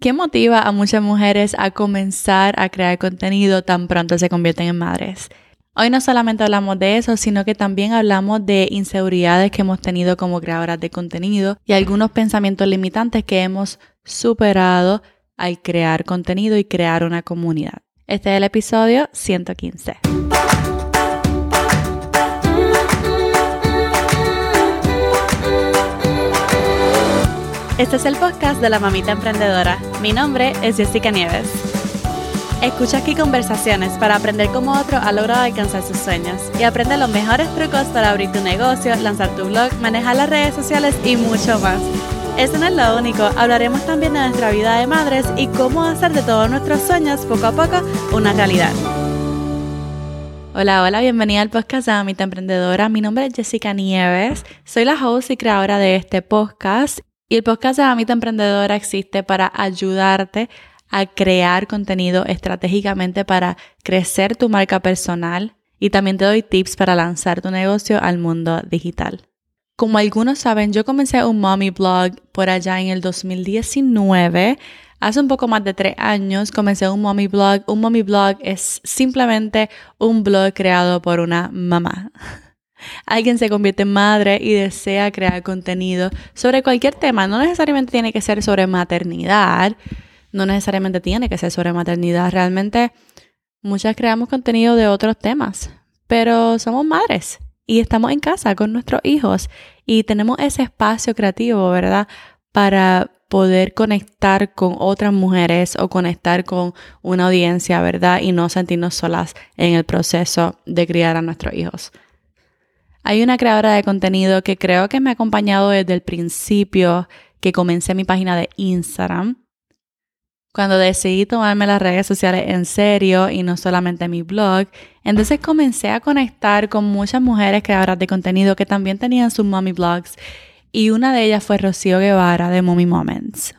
¿Qué motiva a muchas mujeres a comenzar a crear contenido tan pronto se convierten en madres? Hoy no solamente hablamos de eso, sino que también hablamos de inseguridades que hemos tenido como creadoras de contenido y algunos pensamientos limitantes que hemos superado al crear contenido y crear una comunidad. Este es el episodio 115. Este es el podcast de la mamita emprendedora. Mi nombre es Jessica Nieves. Escucha aquí conversaciones para aprender cómo otro ha logrado alcanzar sus sueños y aprende los mejores trucos para abrir tu negocio, lanzar tu blog, manejar las redes sociales y mucho más. Eso no es lo único, hablaremos también de nuestra vida de madres y cómo hacer de todos nuestros sueños poco a poco una realidad. Hola, hola, bienvenida al podcast de Mamita Emprendedora. Mi nombre es Jessica Nieves, soy la host y creadora de este podcast y el podcast de Mamita Emprendedora existe para ayudarte a crear contenido estratégicamente para crecer tu marca personal y también te doy tips para lanzar tu negocio al mundo digital. Como algunos saben, yo comencé un mommy blog por allá en el 2019. Hace un poco más de tres años comencé un mommy blog. Un mommy blog es simplemente un blog creado por una mamá. Alguien se convierte en madre y desea crear contenido sobre cualquier tema. No necesariamente tiene que ser sobre maternidad, no necesariamente tiene que ser sobre maternidad. Realmente muchas creamos contenido de otros temas, pero somos madres y estamos en casa con nuestros hijos y tenemos ese espacio creativo, ¿verdad? Para poder conectar con otras mujeres o conectar con una audiencia, ¿verdad? Y no sentirnos solas en el proceso de criar a nuestros hijos. Hay una creadora de contenido que creo que me ha acompañado desde el principio que comencé mi página de Instagram. Cuando decidí tomarme las redes sociales en serio y no solamente mi blog, entonces comencé a conectar con muchas mujeres creadoras de contenido que también tenían sus mommy blogs y una de ellas fue Rocío Guevara de Mommy Moments.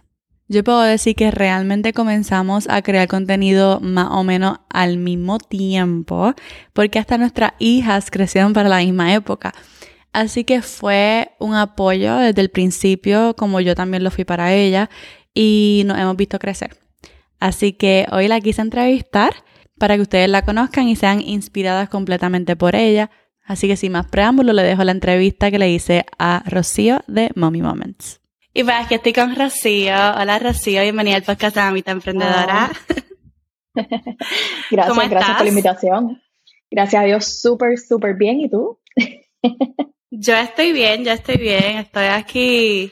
Yo puedo decir que realmente comenzamos a crear contenido más o menos al mismo tiempo, porque hasta nuestras hijas crecieron para la misma época. Así que fue un apoyo desde el principio, como yo también lo fui para ella, y nos hemos visto crecer. Así que hoy la quise entrevistar para que ustedes la conozcan y sean inspiradas completamente por ella. Así que sin más preámbulo, le dejo la entrevista que le hice a Rocío de Mommy Moments. Y pues aquí estoy con Rocío. Hola Rocío, bienvenida al podcast de Amita Emprendedora. gracias, gracias por la invitación. Gracias a Dios, súper, súper bien. ¿Y tú? yo estoy bien, yo estoy bien. Estoy aquí.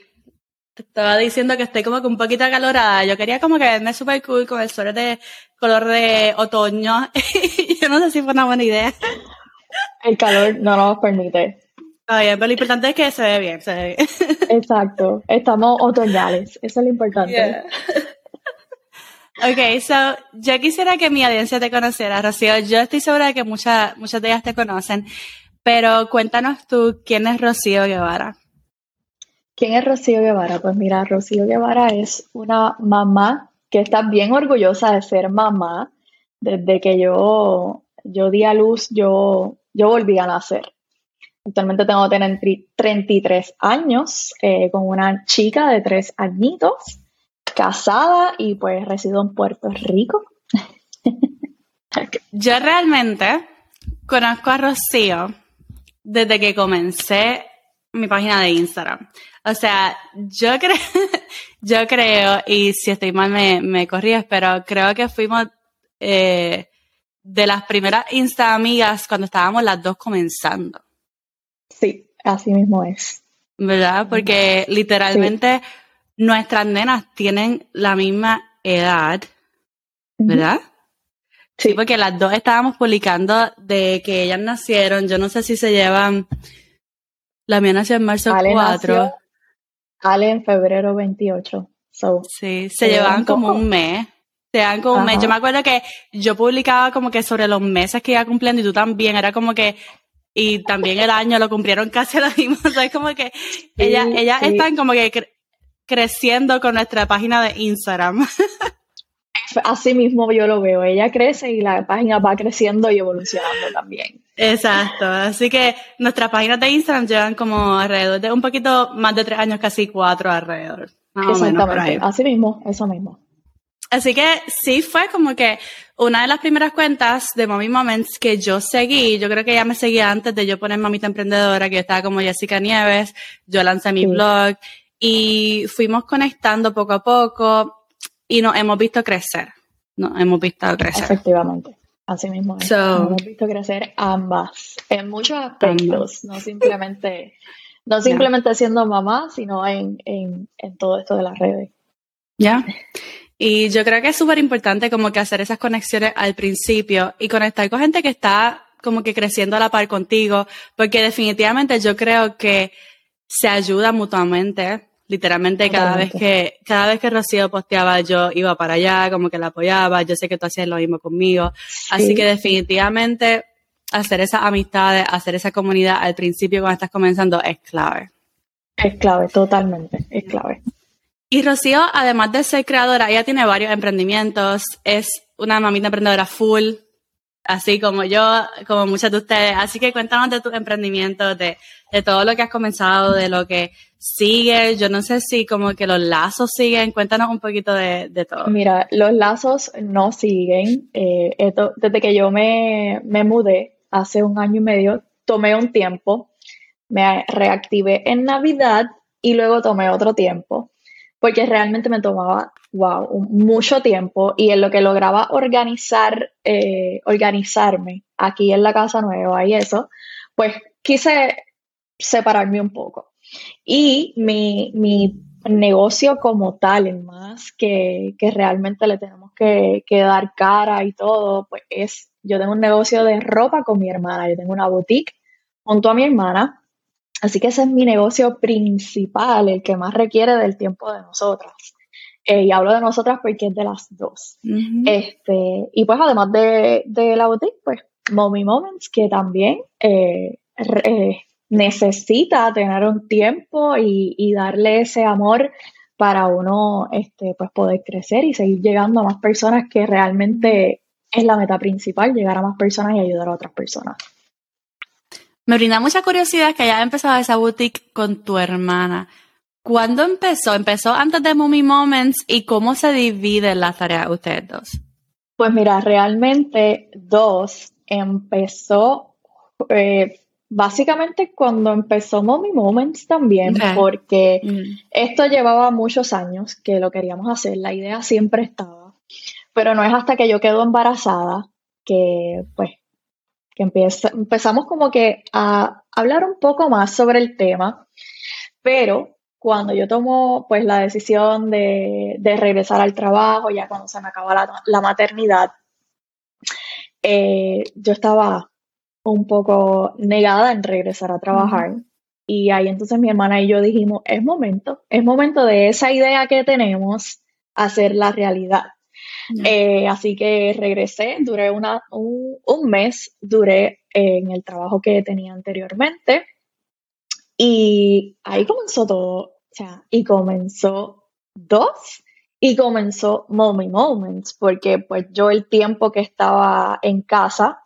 Te estaba diciendo que estoy como que un poquito acalorada. Yo quería como que verme súper cool con el suéter de color de otoño. yo no sé si fue una buena idea. El calor no nos permite. Pero lo importante es que se ve bien, se ve bien. Exacto, estamos otoñales, eso es lo importante. Ok, so, yo quisiera que mi audiencia te conociera, Rocío. Yo estoy segura de que muchas, muchas de ellas te conocen, pero cuéntanos tú, ¿quién es Rocío Guevara? ¿Quién es Rocío Guevara? Pues mira, Rocío Guevara es una mamá que está bien orgullosa de ser mamá. Desde que yo, yo di a luz, yo, yo volví a nacer. Actualmente tengo 33 años eh, con una chica de 3 añitos, casada y pues resido en Puerto Rico. Yo realmente conozco a Rocío desde que comencé mi página de Instagram. O sea, yo creo, yo creo, y si estoy mal me, me corríes, pero creo que fuimos eh, de las primeras Insta amigas cuando estábamos las dos comenzando. Sí, así mismo es. ¿Verdad? Porque literalmente nuestras nenas tienen la misma edad, ¿verdad? Sí. porque las dos estábamos publicando de que ellas nacieron, yo no sé si se llevan, la mía nació en marzo 4. Ale en febrero 28. sí, se, llevan como un mes. Se llevan como un mes. Yo me acuerdo que yo publicaba como que sobre los meses que iba cumpliendo y tú también. Era como que y también el año lo cumplieron casi lo mismo. O sea, es como que ellas, ellas están como que creciendo con nuestra página de Instagram. Así mismo yo lo veo. Ella crece y la página va creciendo y evolucionando también. Exacto. Así que nuestras páginas de Instagram llevan como alrededor de un poquito más de tres años, casi cuatro alrededor. Exactamente. Así mismo, eso mismo. Así que sí fue como que una de las primeras cuentas de Mommy Moments que yo seguí, yo creo que ya me seguía antes de yo poner Mamita Emprendedora, que yo estaba como Jessica Nieves, yo lancé mi blog y fuimos conectando poco a poco y nos hemos visto crecer. Nos hemos visto crecer. Efectivamente. Así mismo hemos visto crecer ambas en muchos aspectos, no simplemente, no simplemente siendo mamá, sino en, en, en todo esto de las redes. Ya. Y yo creo que es súper importante como que hacer esas conexiones al principio y conectar con gente que está como que creciendo a la par contigo, porque definitivamente yo creo que se ayuda mutuamente. Literalmente cada vez que, cada vez que Rocío posteaba yo iba para allá, como que la apoyaba, yo sé que tú hacías lo mismo conmigo. Así que definitivamente hacer esas amistades, hacer esa comunidad al principio cuando estás comenzando es clave. Es clave, totalmente, es clave. Y Rocío, además de ser creadora, ella tiene varios emprendimientos, es una mamita emprendedora full, así como yo, como muchas de ustedes. Así que cuéntanos de tus emprendimientos, de, de todo lo que has comenzado, de lo que sigue. Yo no sé si como que los lazos siguen. Cuéntanos un poquito de, de todo. Mira, los lazos no siguen. Eh, esto, desde que yo me, me mudé hace un año y medio, tomé un tiempo, me reactivé en Navidad y luego tomé otro tiempo porque realmente me tomaba, wow, mucho tiempo y en lo que lograba organizar, eh, organizarme aquí en la casa nueva y eso, pues quise separarme un poco. Y mi, mi negocio como tal, en más que, que realmente le tenemos que, que, dar cara y todo, pues es, yo tengo un negocio de ropa con mi hermana, yo tengo una boutique junto a mi hermana Así que ese es mi negocio principal, el que más requiere del tiempo de nosotras. Eh, y hablo de nosotras porque es de las dos. este, y pues además de, la boutique, pues Mommy Moments, que también eh, eh, necesita tener un tiempo y, darle ese amor para uno este, pues poder crecer y seguir llegando a más personas que realmente es la meta principal, llegar a más personas y ayudar a otras personas. Me brinda mucha curiosidad que hayas empezado esa boutique con tu hermana. ¿Cuándo empezó? ¿Empezó antes de Mummy Moments y cómo se dividen las tareas ustedes dos? Pues mira, realmente dos empezó eh, básicamente cuando empezó Mommy Moments también, porque mm. esto llevaba muchos años que lo queríamos hacer, la idea siempre estaba, pero no es hasta que yo quedo embarazada que pues que empezamos como que a hablar un poco más sobre el tema, pero cuando yo tomo pues la decisión de, regresar al trabajo, ya cuando se me acaba la, maternidad, eh, yo estaba un poco negada en regresar a trabajar. Y ahí entonces mi hermana y yo dijimos, es momento, es momento de esa idea que tenemos hacer la realidad. Eh, así que regresé, duré una, un, mes, duré en el trabajo que tenía anteriormente. Y ahí comenzó todo, o sea, y comenzó dos y comenzó Mommy Moments, porque pues yo el tiempo que estaba en casa,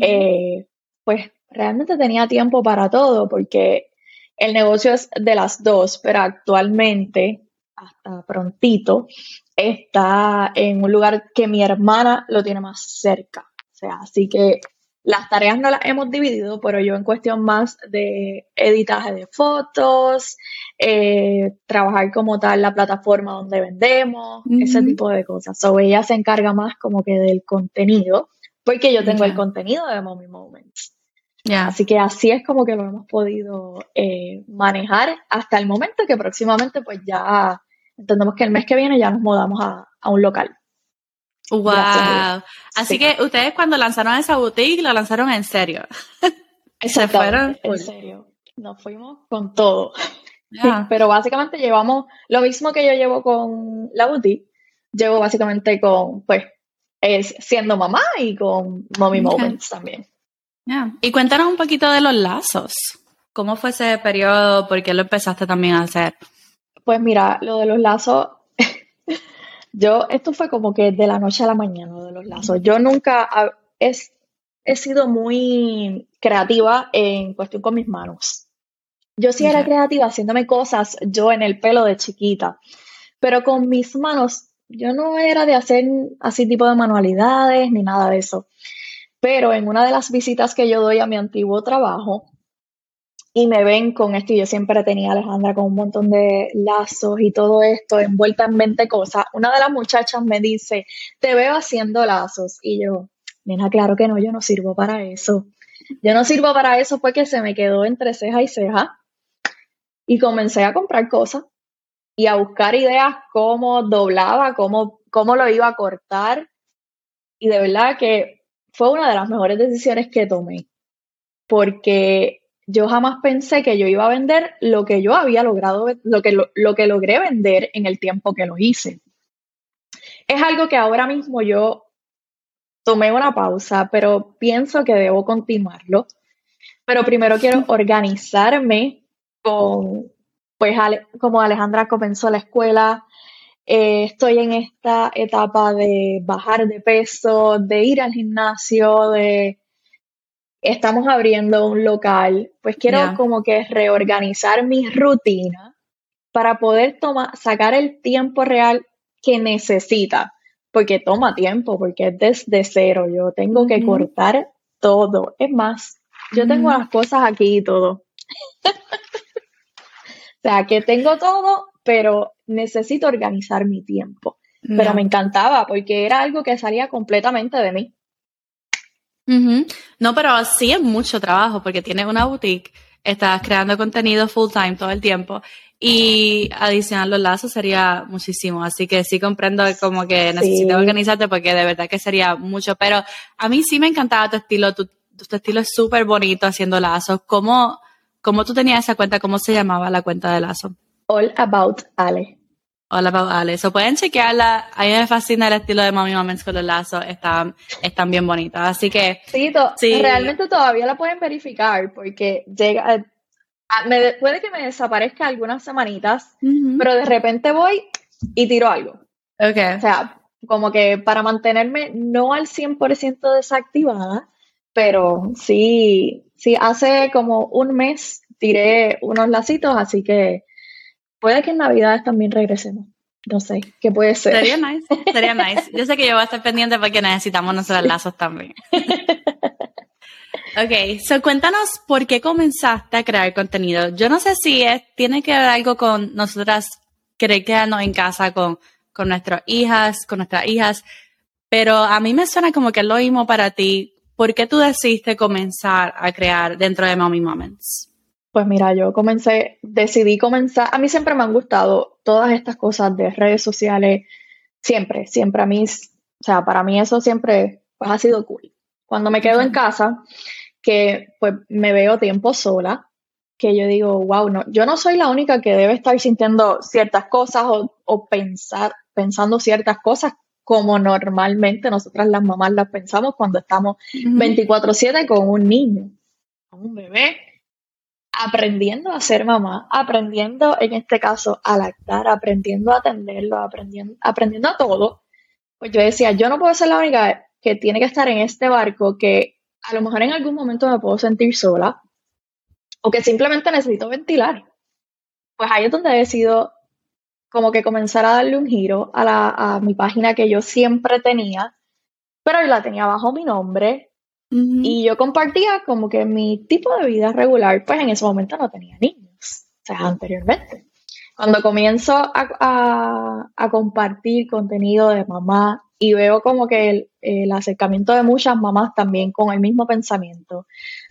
eh, pues realmente tenía tiempo para todo, porque el negocio es de las dos, pero actualmente, hasta prontito, está en un lugar que mi hermana lo tiene más cerca. O sea, así que las tareas no las hemos dividido, pero yo en cuestión más de editaje de fotos, eh, trabajar como tal la plataforma donde vendemos, ese tipo de cosas. O ella se encarga más como que del contenido, porque yo tengo el contenido de Mommy Moments. Así que así es como que lo hemos podido eh, manejar hasta el momento que próximamente pues ya entendemos que el mes que viene ya nos mudamos a, un local. Wow. Así que ustedes cuando lanzaron esa boutique lo lanzaron en serio. Se fueron en serio. Nos fuimos con todo. Pero básicamente llevamos lo mismo que yo llevo con la boutique, llevo básicamente con, pues, es siendo mamá y con mommy moments también. Y cuéntanos un poquito de los lazos. ¿Cómo fue ese periodo? ¿Por qué lo empezaste también a hacer? Pues mira, lo de los lazos, yo, esto fue como que de la noche a la mañana, lo de los lazos. Yo nunca he, he sido muy creativa en cuestión con mis manos. Yo sí era creativa haciéndome cosas yo en el pelo de chiquita, pero con mis manos yo no era de hacer así tipo de manualidades ni nada de eso. Pero en una de las visitas que yo doy a mi antiguo trabajo, y me ven con esto, y yo siempre tenía a Alejandra con un montón de lazos y todo esto envuelta en 20 cosas, una de las muchachas me dice, te veo haciendo lazos, y yo, mira, claro que no, yo no sirvo para eso. Yo no sirvo para eso, fue que se me quedó entre ceja y ceja, y comencé a comprar cosas y a buscar ideas cómo doblaba, cómo, cómo lo iba a cortar, y de verdad que fue una de las mejores decisiones que tomé, porque yo jamás pensé que yo iba a vender lo que yo había logrado, lo que, lo, que logré vender en el tiempo que lo hice. Es algo que ahora mismo yo tomé una pausa, pero pienso que debo continuarlo. Pero primero quiero organizarme con, pues como Alejandra comenzó la escuela, eh, estoy en esta etapa de bajar de peso, de ir al gimnasio, de estamos abriendo un local, pues quiero como que reorganizar mi rutina para poder tomar, sacar el tiempo real que necesita, porque toma tiempo, porque es desde cero, yo tengo que cortar todo. Es más, yo tengo las cosas aquí y todo. o sea, que tengo todo, pero necesito organizar mi tiempo. Pero me encantaba porque era algo que salía completamente de mí. No, pero sí es mucho trabajo porque tienes una boutique, estás creando contenido full time todo el tiempo y adicionar los lazos sería muchísimo. Así que sí comprendo como que necesitas organizarte porque de verdad que sería mucho. Pero a mí sí me encantaba tu estilo, tu, tu estilo es súper bonito haciendo lazos. ¿Cómo, ¿Cómo tú tenías esa cuenta? ¿Cómo se llamaba la cuenta de lazo? All About Ale. Hola, Ale. So pueden chequearla. A mí me fascina el estilo de Mommy Moments con los lazos. Están, están bien bonitas. Así que. Sí, realmente todavía la pueden verificar porque llega. Eh, puede que me desaparezca algunas semanitas, pero de repente voy y tiro algo. Ok. O sea, como que para mantenerme no al 100% desactivada, pero sí, sí, hace como un mes tiré unos lacitos, así que Puede que en Navidades también regresemos. No sé, ¿qué puede ser? Sería nice, sería nice. Yo sé que yo voy a estar pendiente porque necesitamos nuestros lazos también. ok, so cuéntanos por qué comenzaste a crear contenido. Yo no sé si es, tiene que ver algo con nosotras querer quedarnos en casa con, con nuestras hijas, con nuestras hijas, pero a mí me suena como que es lo mismo para ti. ¿Por qué tú decidiste comenzar a crear dentro de Mommy Moments? Pues mira, yo comencé, decidí comenzar, a mí siempre me han gustado todas estas cosas de redes sociales, siempre, siempre a mí, o sea, para mí eso siempre pues, ha sido cool. Cuando me quedo en casa, que pues me veo tiempo sola, que yo digo, wow, no, yo no soy la única que debe estar sintiendo ciertas cosas o, pensar, pensando ciertas cosas como normalmente nosotras las mamás las pensamos cuando estamos 24/7 con un niño, con un bebé aprendiendo a ser mamá, aprendiendo en este caso a lactar, aprendiendo a atenderlo, aprendiendo, aprendiendo a todo, pues yo decía, yo no puedo ser la única que tiene que estar en este barco que a lo mejor en algún momento me puedo sentir sola o que simplemente necesito ventilar. Pues ahí es donde he decidido como que comenzar a darle un giro a, la, a mi página que yo siempre tenía, pero la tenía bajo mi nombre, y yo compartía como que mi tipo de vida regular, pues en ese momento no tenía niños, o sea, anteriormente. Cuando comienzo a, compartir contenido de mamá y veo como que el, el, acercamiento de muchas mamás también con el mismo pensamiento,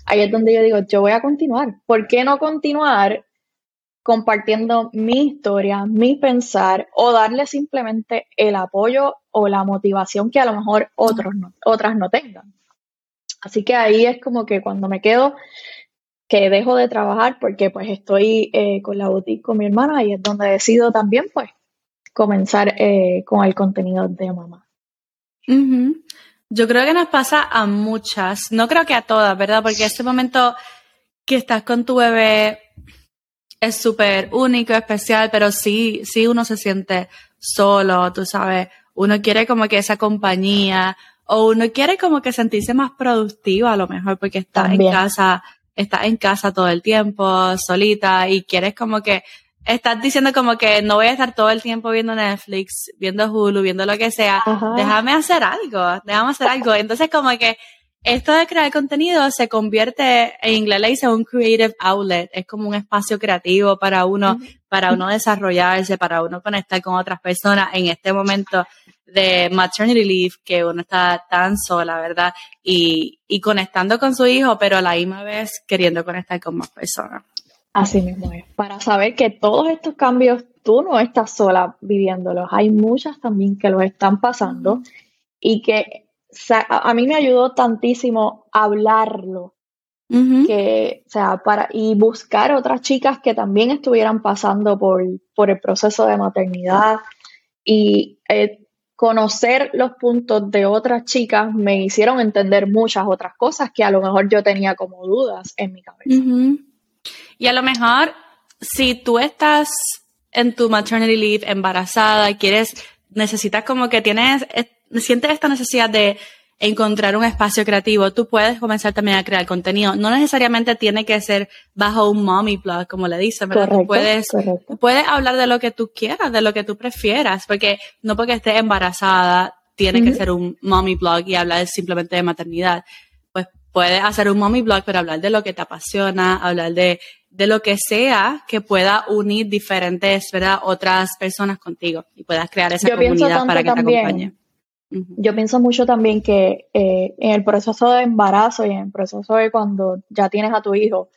ahí es donde yo digo, yo voy a continuar. ¿Por qué no continuar compartiendo mi historia, mi pensar o darle simplemente el apoyo o la motivación que a lo mejor otros otras no tengan? Así que ahí es como que cuando me quedo, que dejo de trabajar porque pues estoy eh, con la boutique con mi hermana y es donde decido también pues comenzar eh, con el contenido de mamá. Yo creo que nos pasa a muchas, no creo que a todas, ¿verdad? Porque este momento que estás con tu bebé es súper único, especial, pero sí, sí uno se siente solo, tú sabes, uno quiere como que esa compañía, o uno quiere como que sentirse más productivo a lo mejor porque está en casa, está en casa todo el tiempo, solita y quieres como que estás diciendo como que no voy a estar todo el tiempo viendo Netflix, viendo Hulu, viendo lo que sea. Déjame hacer algo, déjame hacer algo. Entonces como que esto de crear contenido se convierte, en inglés le dice un creative outlet, es como un espacio creativo para uno, para uno desarrollarse, para uno conectar con otras personas en este momento de maternity leave que uno está tan sola, ¿verdad? Y, y conectando con su hijo, pero a la misma vez queriendo conectar con más personas. Así mismo es. Para saber que todos estos cambios tú no estás sola viviéndolos. Hay muchas también que los están pasando y que a mí me ayudó tantísimo hablarlo. que, o sea, para, y buscar otras chicas que también estuvieran pasando por, por el proceso de maternidad y eh, conocer los puntos de otras chicas me hicieron entender muchas otras cosas que a lo mejor yo tenía como dudas en mi cabeza. Y a lo mejor, si tú estás en tu maternity leave embarazada quieres, necesitas como que tienes, sientes esta necesidad de encontrar un espacio creativo, tú puedes comenzar también a crear contenido. No necesariamente tiene que ser bajo un mommy blog, como le dicen, ¿verdad? tú puedes, puedes hablar de lo que tú quieras, de lo que tú prefieras, porque no porque estés embarazada tiene que ser un mommy blog y hablar simplemente de maternidad. Pues puedes hacer un mommy blog, pero hablar de lo que te apasiona, hablar de, de lo que sea que pueda unir diferentes, ¿verdad? Otras personas contigo y puedas crear esa comunidad para que te acompañe. Yo pienso mucho también que eh, en el proceso de embarazo y en el proceso de cuando ya tienes a tu hijo,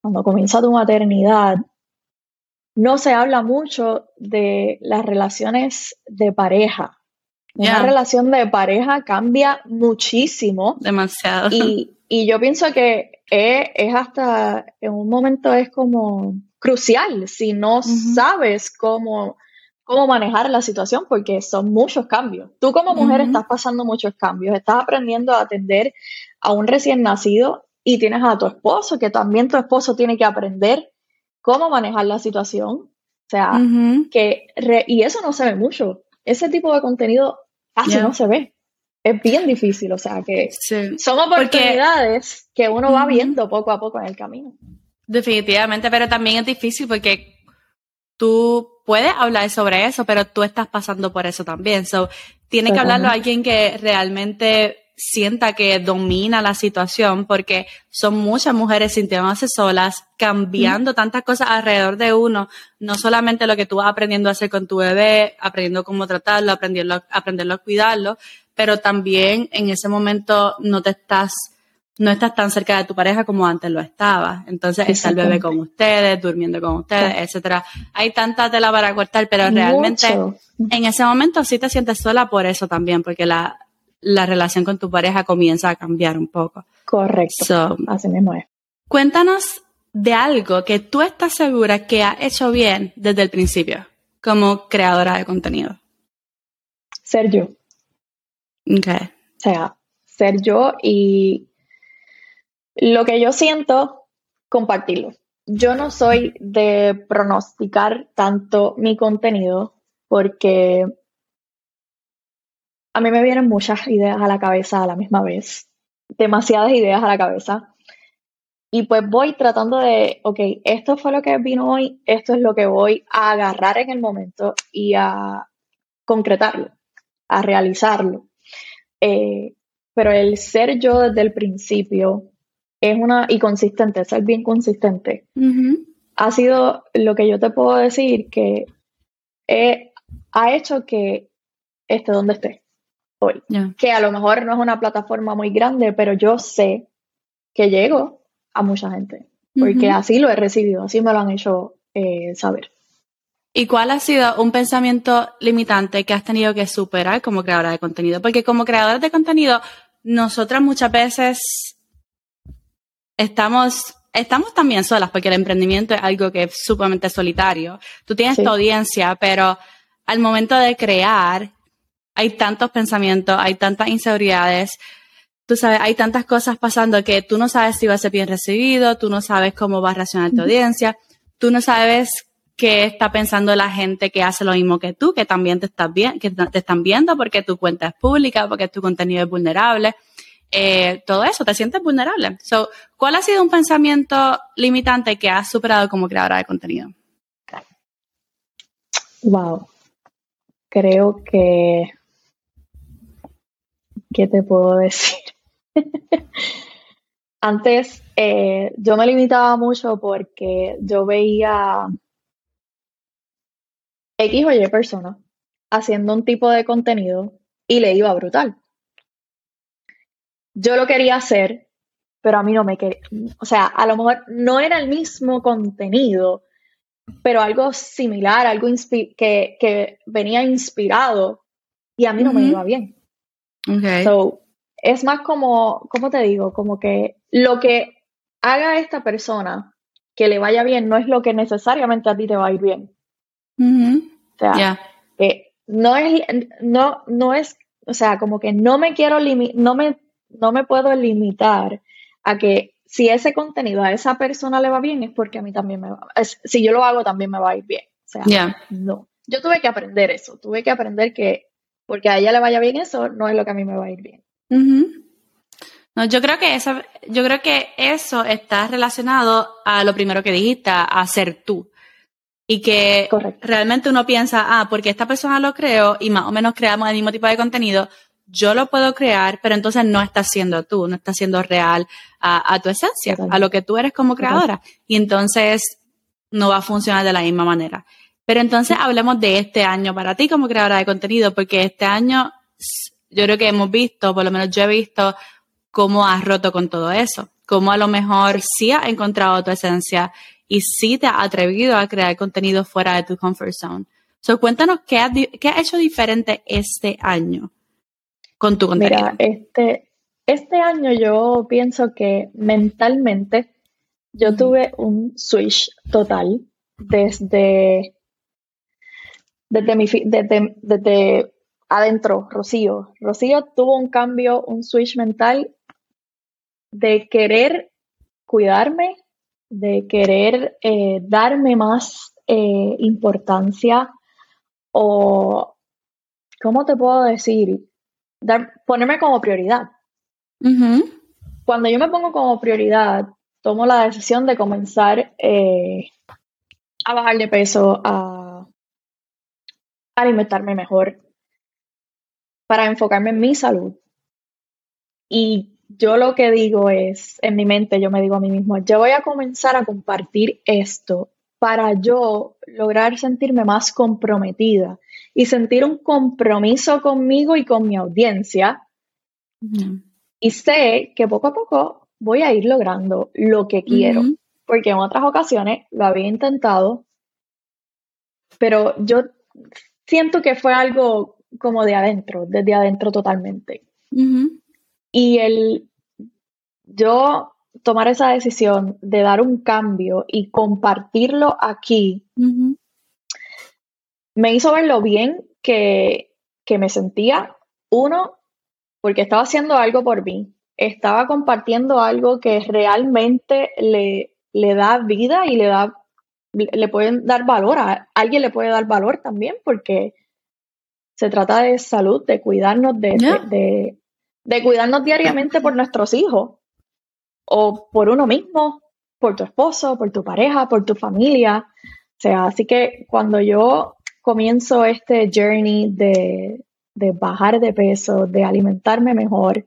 cuando comienza tu maternidad, no se habla mucho de las relaciones de pareja. Una relación de pareja cambia muchísimo. Demasiado. Y, yo pienso que es, hasta, en un momento es como crucial si no sabes cómo cómo manejar la situación porque son muchos cambios. Tú como mujer estás pasando muchos cambios, estás aprendiendo a atender a un recién nacido y tienes a tu esposo, que también tu esposo tiene que aprender cómo manejar la situación. O sea, que y eso no se ve mucho. Ese tipo de contenido casi no se ve. Es bien difícil, o sea que son oportunidades que uno va viendo poco a poco en el camino. Definitivamente, pero también es difícil porque tú puedes hablar sobre eso, pero tú estás pasando por eso también. So, tiene que hablarlo a alguien que realmente sienta que domina la situación, porque son muchas mujeres sintiéndose solas, cambiando tantas cosas alrededor de uno, no solamente lo que tú vas aprendiendo a hacer con tu bebé, aprendiendo cómo tratarlo, aprendiendo, aprendiendo a cuidarlo, pero también en ese momento no te estás no estás tan cerca de tu pareja como antes lo estabas. Entonces está el bebé con ustedes, durmiendo con ustedes, etcétera. Hay tanta tela para cortar, pero realmente en ese momento sí te sientes sola por eso también, porque la, la relación con tu pareja comienza a cambiar un poco. Correcto. Así mismo es. Cuéntanos de algo que tú estás segura que ha hecho bien desde el principio, como creadora de contenido. Ser yo. Ok. O sea, ser yo y lo que yo siento, compartirlo. Yo no soy de pronosticar tanto mi contenido porque a mí me vienen muchas ideas a la cabeza a la misma vez, demasiadas ideas a la cabeza. Y pues voy tratando de, ok, esto fue lo que vino hoy, esto es lo que voy a agarrar en el momento y a concretarlo, a realizarlo. Eh, pero el ser yo desde el principio, es una, y consistente, ser bien consistente, ha sido lo que yo te puedo decir que ha hecho que esté donde esté hoy. Que a lo mejor no es una plataforma muy grande, pero yo sé que llego a mucha gente, porque así lo he recibido, así me lo han hecho eh, saber. ¿Y cuál ha sido un pensamiento limitante que has tenido que superar como creadora de contenido? Porque como creadora de contenido, nosotras muchas veces estamos, estamos también solas porque el emprendimiento es algo que es sumamente solitario. Tú tienes tu audiencia, pero al momento de crear hay tantos pensamientos, hay tantas inseguridades. Tú sabes, hay tantas cosas pasando que tú no sabes si va a ser bien recibido, tú no sabes cómo va a reaccionar tu audiencia, tú no sabes qué está pensando la gente que hace lo mismo que tú, que también te, estás bien, que te están viendo porque tu cuenta es pública, porque tu contenido es vulnerable. Eh, todo eso, te sientes vulnerable. So, ¿Cuál ha sido un pensamiento limitante que has superado como creadora de contenido? Wow. Creo que. ¿Qué te puedo decir? Antes eh, yo me limitaba mucho porque yo veía X o Y persona haciendo un tipo de contenido y le iba brutal. Yo lo quería hacer, pero a mí no me quería, o sea, a lo mejor no era el mismo contenido, pero algo similar, algo que, que, venía inspirado y a mí no me iba bien. Okay. So, es más como, ¿cómo te digo? Como que lo que haga esta persona que le vaya bien no es lo que necesariamente a ti te va a ir bien. O sea, que no es, no, no es, o sea, como que no me quiero no me, no me puedo limitar a que si ese contenido a esa persona le va bien es porque a mí también me va, si yo lo hago también me va a ir bien. O sea, no. Yo tuve que aprender eso, tuve que aprender que porque a ella le vaya bien eso no es lo que a mí me va a ir bien. No, yo creo que eso, yo creo que eso está relacionado a lo primero que dijiste, a ser tú. Y que realmente uno piensa, ah, porque esta persona lo creó y más o menos creamos el mismo tipo de contenido, yo lo puedo crear, pero entonces no está siendo tú, no está siendo real a, tu esencia, a lo que tú eres como creadora. Y entonces no va a funcionar de la misma manera. Pero entonces hablemos de este año para ti como creadora de contenido, porque este año yo creo que hemos visto, por lo menos yo he visto cómo has roto con todo eso, cómo a lo mejor sí has encontrado tu esencia y sí te has atrevido a crear contenido fuera de tu comfort zone. So, cuéntanos qué has, qué hecho diferente este año con tu contenido. Mira, este, este año yo pienso que mentalmente yo tuve un switch total desde, desde, mi, desde, desde adentro, Rocío. Rocío tuvo un cambio, un switch mental de querer cuidarme, de querer eh, darme más eh, importancia o, ¿cómo te puedo decir? Dar, ponerme como prioridad. Cuando yo me pongo como prioridad, tomo la decisión de comenzar eh, a bajar de peso, a alimentarme mejor, para enfocarme en mi salud. Y yo lo que digo es, en mi mente, yo me digo a mí mismo, yo voy a comenzar a compartir esto para yo lograr sentirme más comprometida y sentir un compromiso conmigo y con mi audiencia. Y sé que poco a poco voy a ir logrando lo que quiero, porque en otras ocasiones lo había intentado, pero yo siento que fue algo como de adentro, desde adentro totalmente. Y el yo tomar esa decisión de dar un cambio y compartirlo aquí, me hizo ver lo bien que, que me sentía. Uno, porque estaba haciendo algo por mí, estaba compartiendo algo que realmente le, le da vida y le da le pueden dar valor a alguien le puede dar valor también porque se trata de salud de cuidarnos de, de cuidarnos diariamente por nuestros hijos o por uno mismo, por tu esposo, por tu pareja, por tu familia. O sea, así que cuando yo comienzo este journey de, bajar de peso, de alimentarme mejor,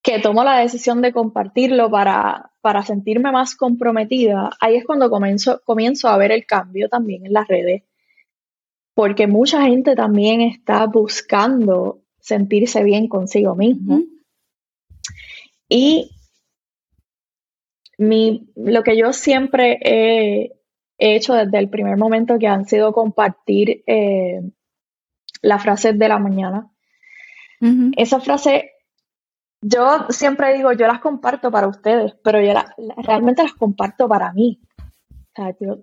que tomo la decisión de compartirlo para, para sentirme más comprometida, ahí es cuando comienzo, comienzo a ver el cambio también en las redes, porque mucha gente también está buscando sentirse bien consigo mismo. Y mi, lo que yo siempre he, hecho desde el primer momento que han sido compartir eh, las frases de la mañana. Esa frase, yo siempre digo, yo las comparto para ustedes, pero yo realmente las comparto para mí.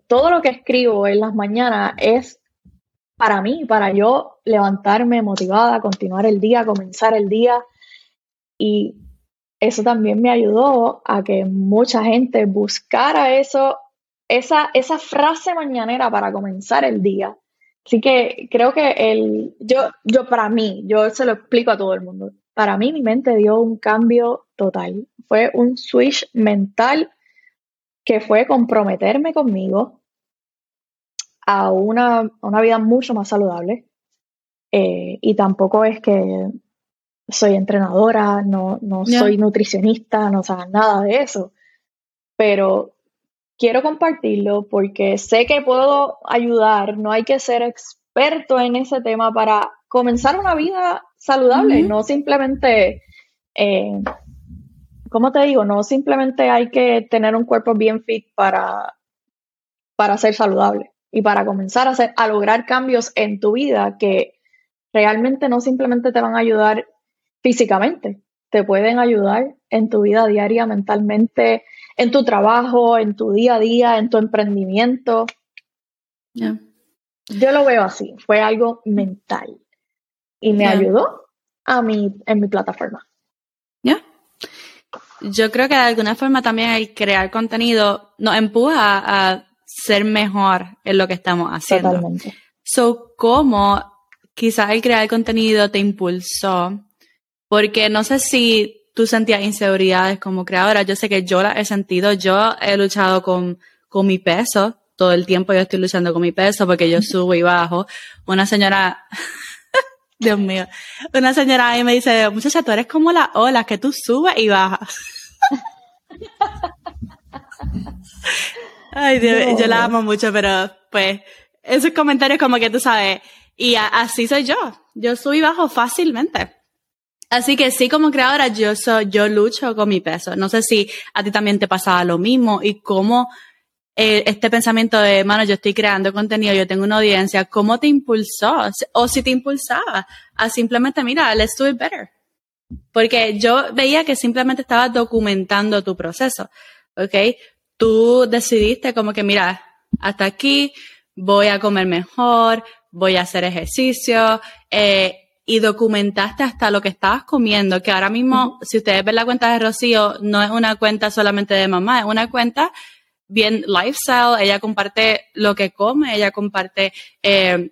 todo lo que escribo en las mañanas es para mí, para yo levantarme motivada, continuar el día, comenzar el día. Y eso también me ayudó a que mucha gente buscara eso, esa, esa frase mañanera para comenzar el día. Así que creo que el, yo, yo para mí, yo se lo explico a todo el mundo. Para mí mi mente dio un cambio total. Fue un switch mental que fue comprometerme conmigo, a una, una vida mucho más saludable. Eh, y tampoco es que soy entrenadora, no, no soy nutricionista, no sé nada de eso. Pero quiero compartirlo porque sé que puedo ayudar, no hay que ser experto en ese tema para comenzar una vida saludable, no simplemente, eh, ¿cómo te digo? No simplemente hay que tener un cuerpo bien fit para, para ser saludable y para comenzar a, hacer, a lograr cambios en tu vida que realmente no simplemente te van a ayudar físicamente, te pueden ayudar en tu vida diaria, mentalmente, en tu trabajo, en tu día a día, en tu emprendimiento. Yo lo veo así, fue algo mental y me ayudó a mí en mi plataforma. Ya. Yo creo que de alguna forma también el crear contenido nos empuja a ser mejor en lo que estamos haciendo. Totalmente. So, ¿cómo quizás el crear contenido te impulsó? Porque no sé si tú sentías inseguridades como creadora. Yo sé que yo las he sentido. Yo he luchado con, con mi peso. Todo el tiempo yo estoy luchando con mi peso porque yo subo y bajo. Una señora, Dios mío, una señora ahí me dice, muchacha, tú eres como las olas que tú subes y bajas. Ay, Dios, yo la amo mucho, pero pues esos comentarios como que tú sabes, y así soy yo. Yo subo y bajo fácilmente. Así que sí, como creadora, yo soy, yo lucho con mi peso. No sé si a ti también te pasaba lo mismo y cómo eh, este pensamiento de, mano, yo estoy creando contenido, yo tengo una audiencia, ¿cómo te impulsó? O si te impulsaba a simplemente, mira, let's do it better. Porque yo veía que simplemente estabas documentando tu proceso, ¿ok? Tú decidiste como que, mira, hasta aquí voy a comer mejor, voy a hacer ejercicio, eh, y documentaste hasta lo que estabas comiendo, que ahora mismo, si ustedes ven la cuenta de Rocío, no es una cuenta solamente de mamá, es una cuenta bien lifestyle, ella comparte lo que come, ella comparte eh,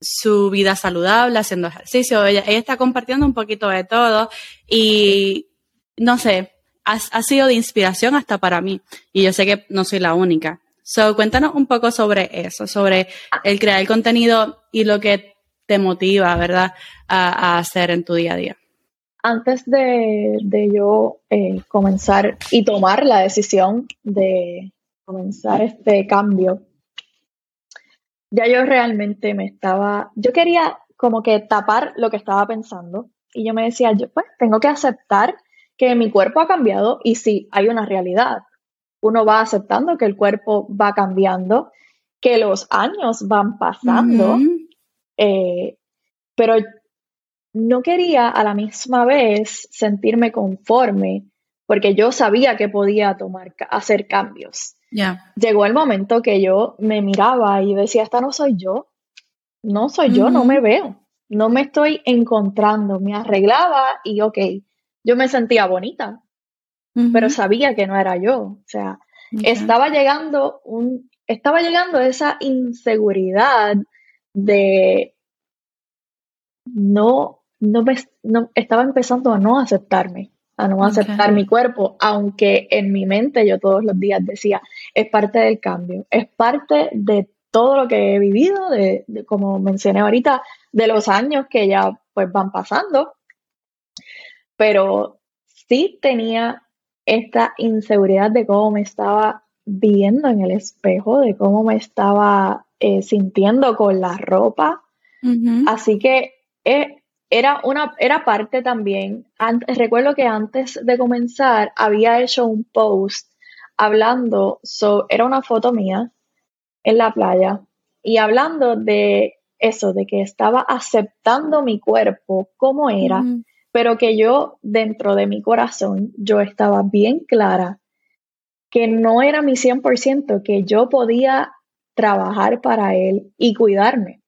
su vida saludable, haciendo ejercicio, ella, ella, está compartiendo un poquito de todo y no sé, ha, ha, sido de inspiración hasta para mí. Y yo sé que no soy la única. So, cuéntanos un poco sobre eso, sobre el crear el contenido y lo que te motiva, ¿verdad?, a, hacer en tu día a día. Antes de, yo eh, comenzar y tomar la decisión de comenzar este cambio, ya yo realmente me estaba, yo quería como que tapar lo que estaba pensando y yo me decía, yo pues tengo que aceptar que mi cuerpo ha cambiado y sí, hay una realidad. Uno va aceptando que el cuerpo va cambiando, que los años van pasando eh, pero no quería a la misma vez sentirme conforme porque yo sabía que podía tomar, hacer cambios. Llegó el momento que yo me miraba y decía, esta no soy yo, no soy yo, no me veo, no me estoy encontrando, me arreglaba y ok, yo me sentía bonita, pero sabía que no era yo, o sea, estaba llegando un, estaba llegando esa inseguridad de no, no, me, no estaba empezando a no aceptarme, a no aceptar mi cuerpo, aunque en mi mente yo todos los días decía, es parte del cambio, es parte de todo lo que he vivido, de, como mencioné ahorita, de los años que ya pues van pasando, pero sí tenía esta inseguridad de cómo me estaba viendo en el espejo, de cómo me estaba eh, sintiendo con la ropa. Así que eh, era, una, era parte también. recuerdo que antes de comenzar había hecho un post hablando, era una foto mía en la playa y hablando de eso, de que estaba aceptando mi cuerpo como era, pero que yo dentro de mi corazón, yo estaba bien clara que no era mi 100%, que yo podía trabajar para él y cuidarme.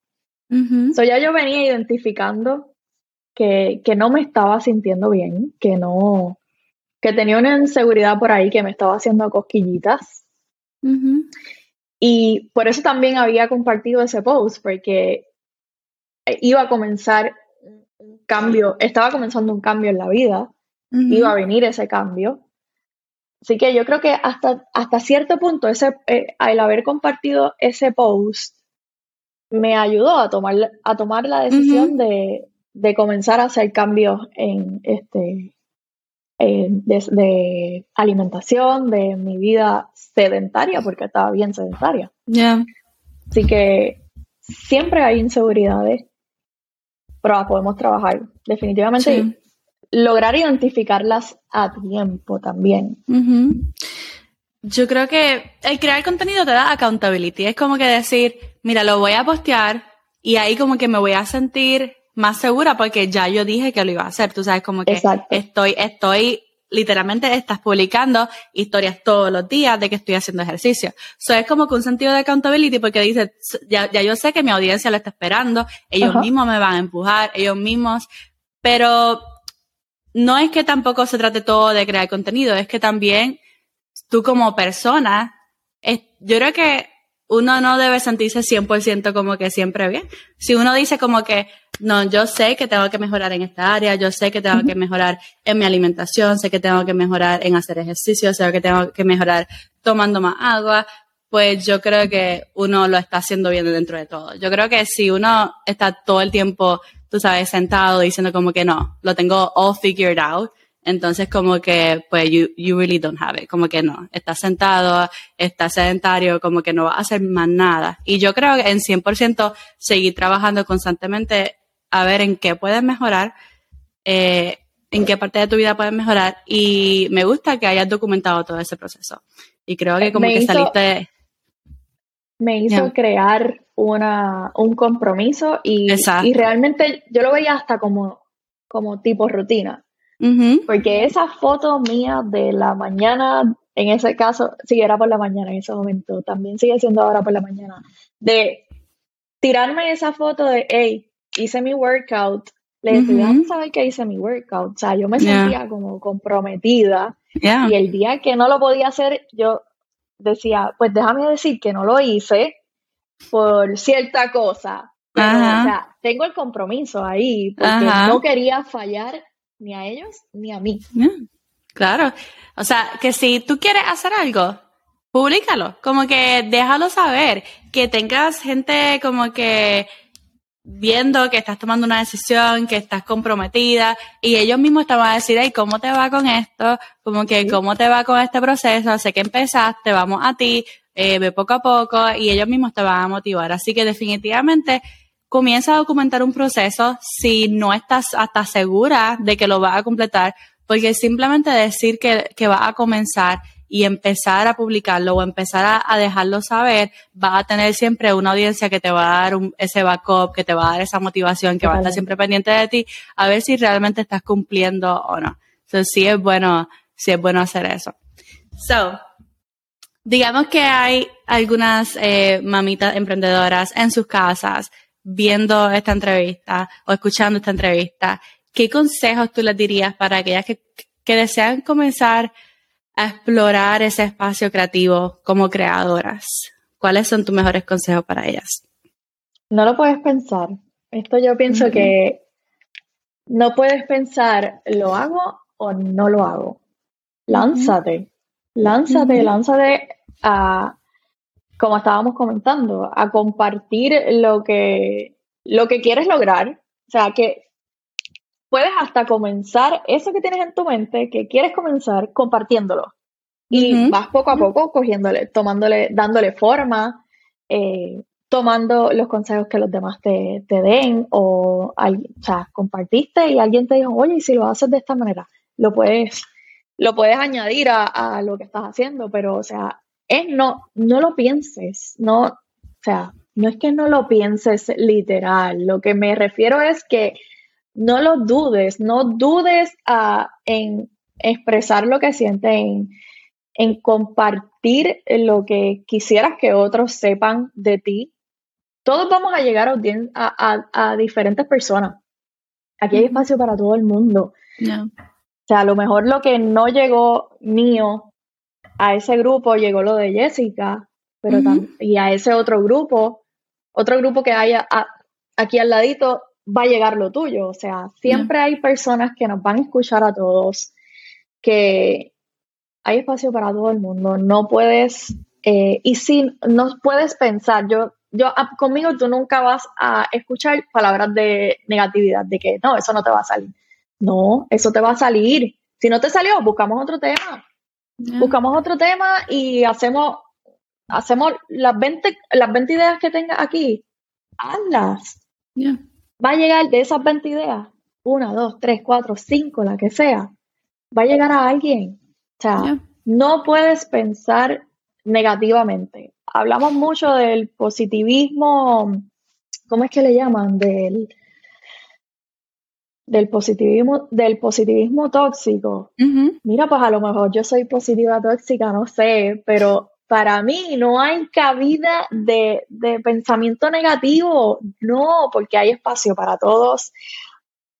So ya yo venía identificando que, no me estaba sintiendo bien, que no, que tenía una inseguridad por ahí que me estaba haciendo cosquillitas. Y por eso también había compartido ese post, porque iba a comenzar un cambio, estaba comenzando un cambio en la vida, iba a venir ese cambio. Así que yo creo que hasta, hasta cierto punto, ese, eh, al haber compartido ese post, me ayudó a tomar, a tomar la decisión de, de, comenzar a hacer cambios en este de, alimentación, de mi vida sedentaria, porque estaba bien sedentaria. ya Así que siempre hay inseguridades, pero podemos trabajar. Definitivamente lograr identificarlas a tiempo también. Yo creo que el crear contenido te da accountability. Es como que decir, mira, lo voy a postear y ahí como que me voy a sentir más segura porque ya yo dije que lo iba a hacer. Tú sabes, como que estoy, estoy, literalmente estás publicando historias todos los días de que estoy haciendo ejercicio. Eso es como que un sentido de accountability porque dices, ya, ya yo sé que mi audiencia lo está esperando, ellos mismos me van a empujar, ellos mismos, pero no es que tampoco se trate todo de crear contenido, es que también tú como persona, yo creo que uno no debe sentirse 100% como que siempre bien. Si uno dice como que, no, yo sé que tengo que mejorar en esta área, yo sé que tengo que mejorar en mi alimentación, sé que tengo que mejorar en hacer ejercicio, sé que tengo que mejorar tomando más agua, pues yo creo que uno lo está haciendo bien dentro de todo. Yo creo que si uno está todo el tiempo, tú sabes, sentado diciendo como que no, lo tengo all figured out, entonces, como que, pues, you, you really don't have it. Como que no. Estás sentado, estás sedentario, como que no vas a hacer más nada. Y yo creo que en 100% seguir trabajando constantemente a ver en qué puedes mejorar, eh, en qué parte de tu vida puedes mejorar. Y me gusta que hayas documentado todo ese proceso. Y creo que como que saliste... Me hizo crear una, un compromiso y, y realmente yo lo veía hasta como, como tipo rutina. Porque esa foto mía de la mañana, en ese caso, sí era por la mañana en ese momento, también sigue siendo ahora por la mañana, de tirarme esa foto de, hey, hice mi workout, le estoy dando saber que hice mi workout, o sea, yo me sentía como comprometida y el día que no lo podía hacer, yo decía, pues déjame decir que no lo hice por cierta cosa. o sea, tengo el compromiso ahí porque no quería fallar ni a ellos ni a mí. Claro. O sea, que si tú quieres hacer algo, públicalo, como que déjalo saber, que tengas gente como que viendo que estás tomando una decisión, que estás comprometida y ellos mismos te van a decir, hey, ¿cómo te va con esto? Como que, ¿cómo te va con este proceso? Sé que empezaste, vamos a ti, eh, ve poco a poco y ellos mismos te van a motivar. Así que definitivamente comienza a documentar un proceso si no estás hasta segura de que lo vas a completar, porque simplemente decir que, que vas a comenzar y empezar a publicarlo o empezar a, dejarlo saber, vas a tener siempre una audiencia que te va a dar ese backup, que te va a dar esa motivación, que va a estar siempre pendiente de ti, a ver si realmente estás cumpliendo o no. Entonces sí es bueno, sí es bueno hacer eso. So, digamos que hay algunas eh, mamitas emprendedoras en sus casas viendo esta entrevista o escuchando esta entrevista, ¿qué consejos tú les dirías para aquellas que, desean comenzar a explorar ese espacio creativo como creadoras? ¿Cuáles son tus mejores consejos para ellas? No lo puedes pensar. Esto yo pienso que no puedes pensar, ¿lo hago o no lo hago? Lánzate, lánzate, lánzate a, como estábamos comentando, a compartir lo que, lo que quieres lograr. O sea, que puedes hasta comenzar eso que tienes en tu mente, que quieres comenzar, compartiéndolo. Y vas poco a poco cogiéndole, tomándole, dándole forma, eh, tomando los consejos que los demás te, den, o, o sea, compartiste y alguien te dijo, oye, y si lo haces de esta manera, lo puedes, lo puedes añadir a, a lo que estás haciendo, pero, o sea, es no, no lo pienses, no, o sea, no es que no lo pienses literal, lo que me refiero es que no lo dudes, no dudes ah, en expresar lo que sientes, en, compartir lo que quisieras que otros sepan de ti. Todos vamos a llegar a, a, diferentes personas. Aquí hay espacio para todo el mundo. O sea, a lo mejor lo que no llegó mío a ese grupo llegó lo de Jessica, pero y a ese otro grupo, otro grupo que haya aquí al ladito, va a llegar lo tuyo. O sea, siempre hay personas que nos van a escuchar a todos, que hay espacio para todo el mundo. No puedes, eh, y si no puedes pensar, yo yo ah, conmigo tú nunca vas a escuchar palabras de negatividad, de que no, eso no te va a salir. No, eso te va a salir. Si no te salió, buscamos otro tema. Buscamos otro tema y hacemos, hacemos las 20, las 20 ideas que tengas aquí, hazlas. Va a llegar de esas 20 ideas, una, dos, tres, cuatro, cinco, la que sea, va a llegar a alguien. O sea, no puedes pensar negativamente. Hablamos mucho del positivismo, ¿cómo es que le llaman? Del, del positivismo, del positivismo tóxico. Mira, pues a lo mejor yo soy positiva tóxica, no sé, pero para mí no hay cabida de, pensamiento negativo, no, porque hay espacio para todos.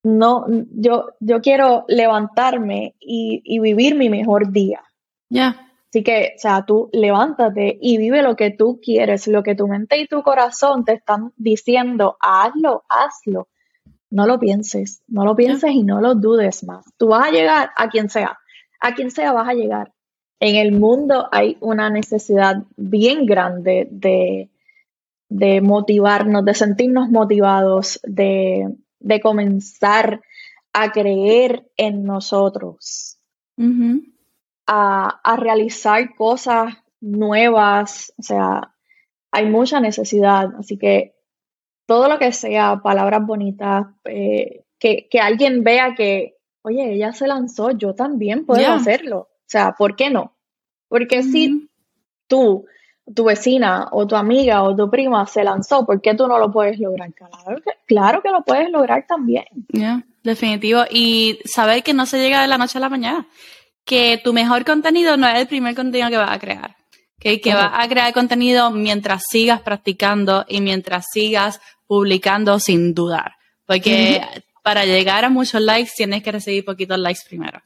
No, yo, yo quiero levantarme y, vivir mi mejor día. Ya. Así que, o sea, tú levántate y vive lo que tú quieres, lo que tu mente y tu corazón te están diciendo, hazlo, hazlo. No lo pienses, no lo pienses y no lo dudes más. Tú vas a llegar a quien sea, a quien sea vas a llegar. En el mundo hay una necesidad bien grande de, de motivarnos, de sentirnos motivados, de, de comenzar a creer en nosotros a, realizar cosas nuevas, o sea, hay mucha necesidad, así que todo lo que sea, palabras bonitas, eh, que, alguien vea que, oye, ella se lanzó, yo también puedo hacerlo. O sea, ¿por qué no? Porque si tú, tu vecina o tu amiga o tu prima se lanzó, ¿por qué tú no lo puedes lograr? Claro que, claro que lo puedes lograr también. Ya, definitivo. Y saber que no se llega de la noche a la mañana que tu mejor contenido no es el primer contenido que vas a crear. Que vas a crear contenido mientras sigas practicando y mientras sigas publicando sin dudar. Porque para llegar a muchos likes tienes que recibir poquitos likes primero.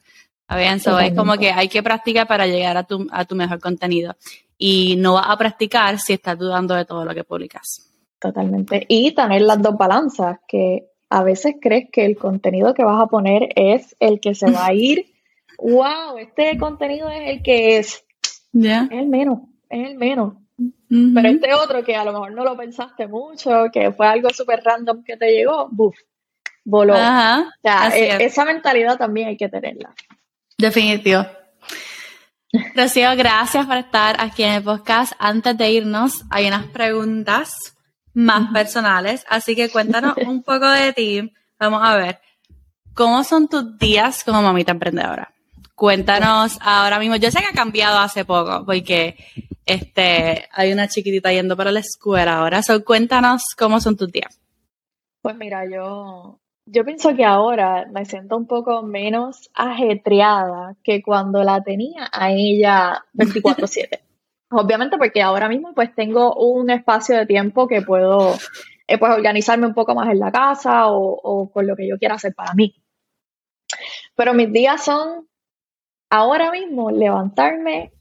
Es como que hay que practicar para llegar a tu, a tu mejor contenido. Y no vas a practicar si estás dudando de todo lo que publicas. Totalmente. Y tener las dos balanzas, que a veces crees que el contenido que vas a poner es el que se va a ir wow, este contenido es el que es. Es el menos, es el menos. Pero este otro que a lo mejor no lo pensaste mucho, que fue algo súper random que te llegó, buf, voló. o sea, e, esa mentalidad también hay que tenerla. Definitivo. Rocío, gracias por estar aquí en el podcast. Antes de irnos, hay unas preguntas más personales, así que cuéntanos un poco de ti. Vamos a ver, ¿cómo son tus días como mamita emprendedora? Cuéntanos ahora mismo, yo sé que ha cambiado hace poco, porque este, hay una chiquitita yendo para la escuela ahora. So, cuéntanos cómo son tus días. Pues mira, yo, yo pienso que ahora me siento un poco menos ajetreada que cuando la tenía a ella 24/7. Obviamente porque ahora mismo pues tengo un espacio de tiempo que puedo eh, pues organizarme un poco más en la casa o, o con lo que yo quiera hacer para mí. Pero mis días son ahora mismo levantarme,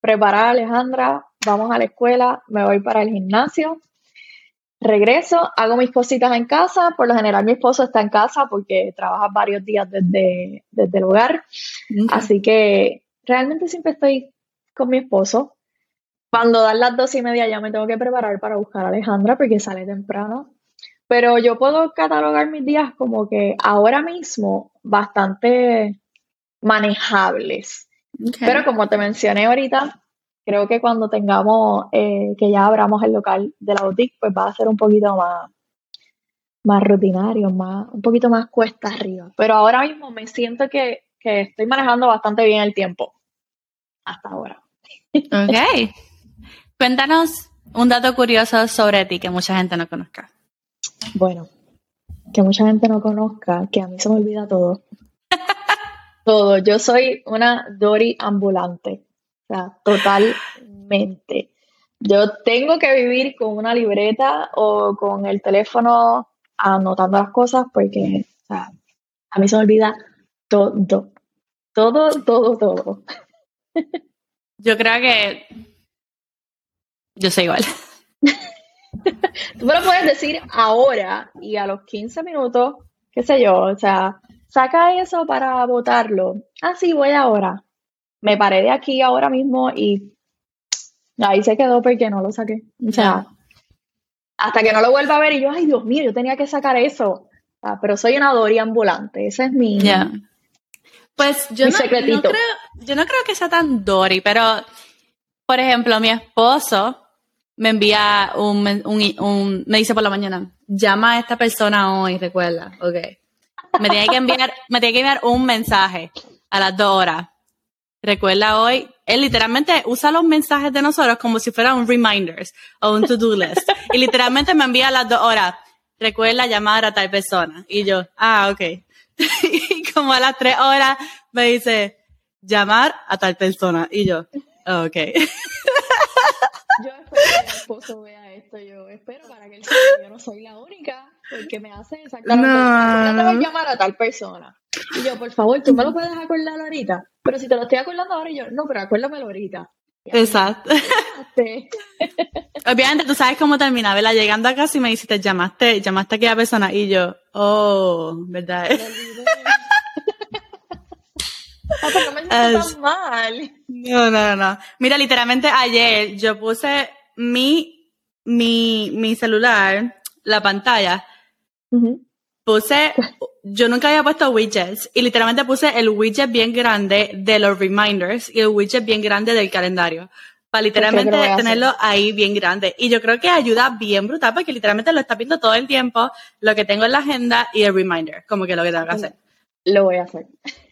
preparar a Alejandra, vamos a la escuela, me voy para el gimnasio, regreso, hago mis cositas en casa, por lo general mi esposo está en casa porque trabaja varios días desde, desde el hogar, así que realmente siempre estoy con mi esposo. Cuando dan las dos y media ya me tengo que preparar para buscar a Alejandra porque sale temprano. Pero yo puedo catalogar mis días como que ahora mismo bastante manejables. Pero como te mencioné ahorita, creo que cuando tengamos, eh, que ya abramos el local de la boutique, pues va a ser un poquito más, más rutinario, más, un poquito más cuesta arriba. Pero ahora mismo me siento que, que estoy manejando bastante bien el tiempo. Hasta ahora. Ok. Cuéntanos un dato curioso sobre ti que mucha gente no conozca. Bueno, que mucha gente no conozca, que a mí se me olvida todo todo. Yo soy una Dory ambulante. O sea, totalmente. Yo tengo que vivir con una libreta o con el teléfono anotando las cosas porque o sea, a mí se me olvida todo. Todo, todo, todo. Yo creo que yo soy igual. Tú me lo puedes decir ahora y a los 15 minutos, qué sé yo, o sea, saca eso para votarlo. Ah, sí, voy ahora. Me paré de aquí ahora mismo y ahí se quedó porque no lo saqué. O sea, hasta que no lo vuelva a ver y yo, ay Dios mío, yo tenía que sacar eso. Ah, pero soy una Dory ambulante, ese es mi, pues yo no, creo, yo no creo que sea tan Dory, pero por ejemplo, mi esposo me envía un, un, me dice por la mañana, llama a esta persona hoy, recuerda, ok. Me tiene que enviar, me tiene que enviar un mensaje a las dos horas. Recuerda hoy, él literalmente usa los mensajes de nosotros como si fuera un reminders o un to-do list. y literalmente me envía a las dos horas, recuerda llamar a tal persona. Y yo, ah, ok. y como a las tres horas me dice, llamar a tal persona. Y yo, ok. yo espero que mi esposo vea esto. Yo espero para que él sepa que yo no soy la única, porque me hace exactamente. No. Yo te voy a llamar a tal persona. Y yo, por favor, tú me lo puedes acordar ahorita. Pero si te lo estoy acordando ahora, y yo, no, pero acuérdamelo ahorita. Exacto. Obviamente tú sabes cómo termina, ¿verdad? Llegando a casa y me dices, te llamaste, llamaste a aquella persona y yo, oh, ¿verdad? Ah, no me tan mal. No, no, no. Mira, literalmente ayer yo puse mi, mi, mi celular, la pantalla, puse, yo nunca había puesto widgets y literalmente puse el widget bien grande de los reminders y el widget bien grande del calendario. Para literalmente tenerlo ahí bien grande. Y yo creo que ayuda bien brutal porque literalmente lo está viendo todo el tiempo, lo que tengo en la agenda y el reminder, como que lo que tengo que hacer. Lo voy a hacer.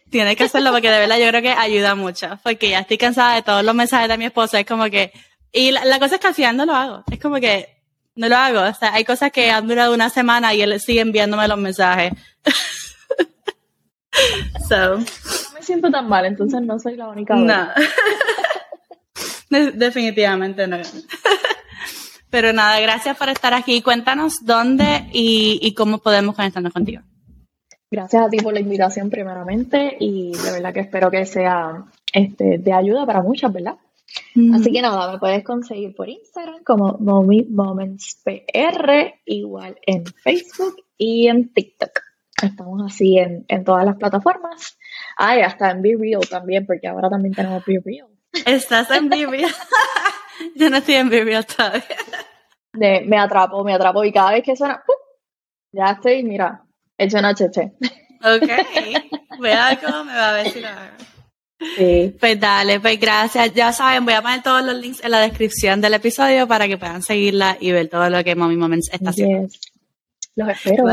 Tienes que hacerlo porque de verdad yo creo que ayuda mucho. Porque ya estoy cansada de todos los mensajes de mi esposa. Es como que, y la, cosa es que al final no lo hago. Es como que no lo hago. O sea, hay cosas que han durado una semana y él sigue enviándome los mensajes. so. No me siento tan mal, entonces no soy la única. No. Definitivamente no. Pero nada, gracias por estar aquí. Cuéntanos dónde y, y cómo podemos conectarnos contigo. Gracias a ti por la invitación primeramente y de verdad que espero que sea este, de ayuda para muchas, ¿verdad? Así que nada, me puedes conseguir por Instagram como MomentSPR, igual en Facebook y en TikTok. Estamos así en, todas las plataformas. Ay, hasta en Be Real también, porque ahora también tenemos Be Real. Estás en Be Real. Yo no estoy en Be Real todavía. me atrapo, me atrapo y cada vez que suena, ya estoy, mira, hecho una cheche. Ok, vea cómo me va a ver si lo hago. Sí. Pues dale, pues gracias. Ya saben, voy a poner todos los links en la descripción del episodio para que puedan seguirla y ver todo lo que Mommy Moments está haciendo. Los espero.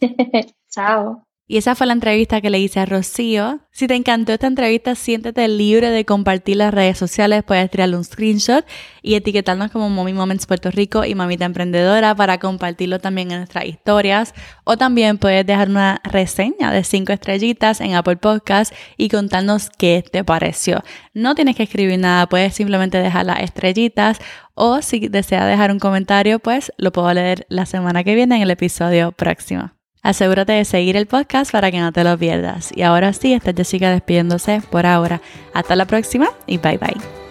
Chao. Y esa fue la entrevista que le hice a Rocío. Si te encantó esta entrevista, siéntete libre de compartir las redes sociales. Puedes tirarle un screenshot y etiquetarnos como Mommy Moments Puerto Rico y Mamita Emprendedora para compartirlo también en nuestras historias. O también puedes dejar una reseña de cinco estrellitas en Apple Podcast y contarnos qué te pareció. No tienes que escribir nada, puedes simplemente dejar las estrellitas o si deseas dejar un comentario, pues lo puedo leer la semana que viene en el episodio próximo. Asegúrate de seguir el podcast para que no te lo pierdas. Y ahora sí, esta Jessica despidiéndose por ahora. Hasta la próxima y bye bye.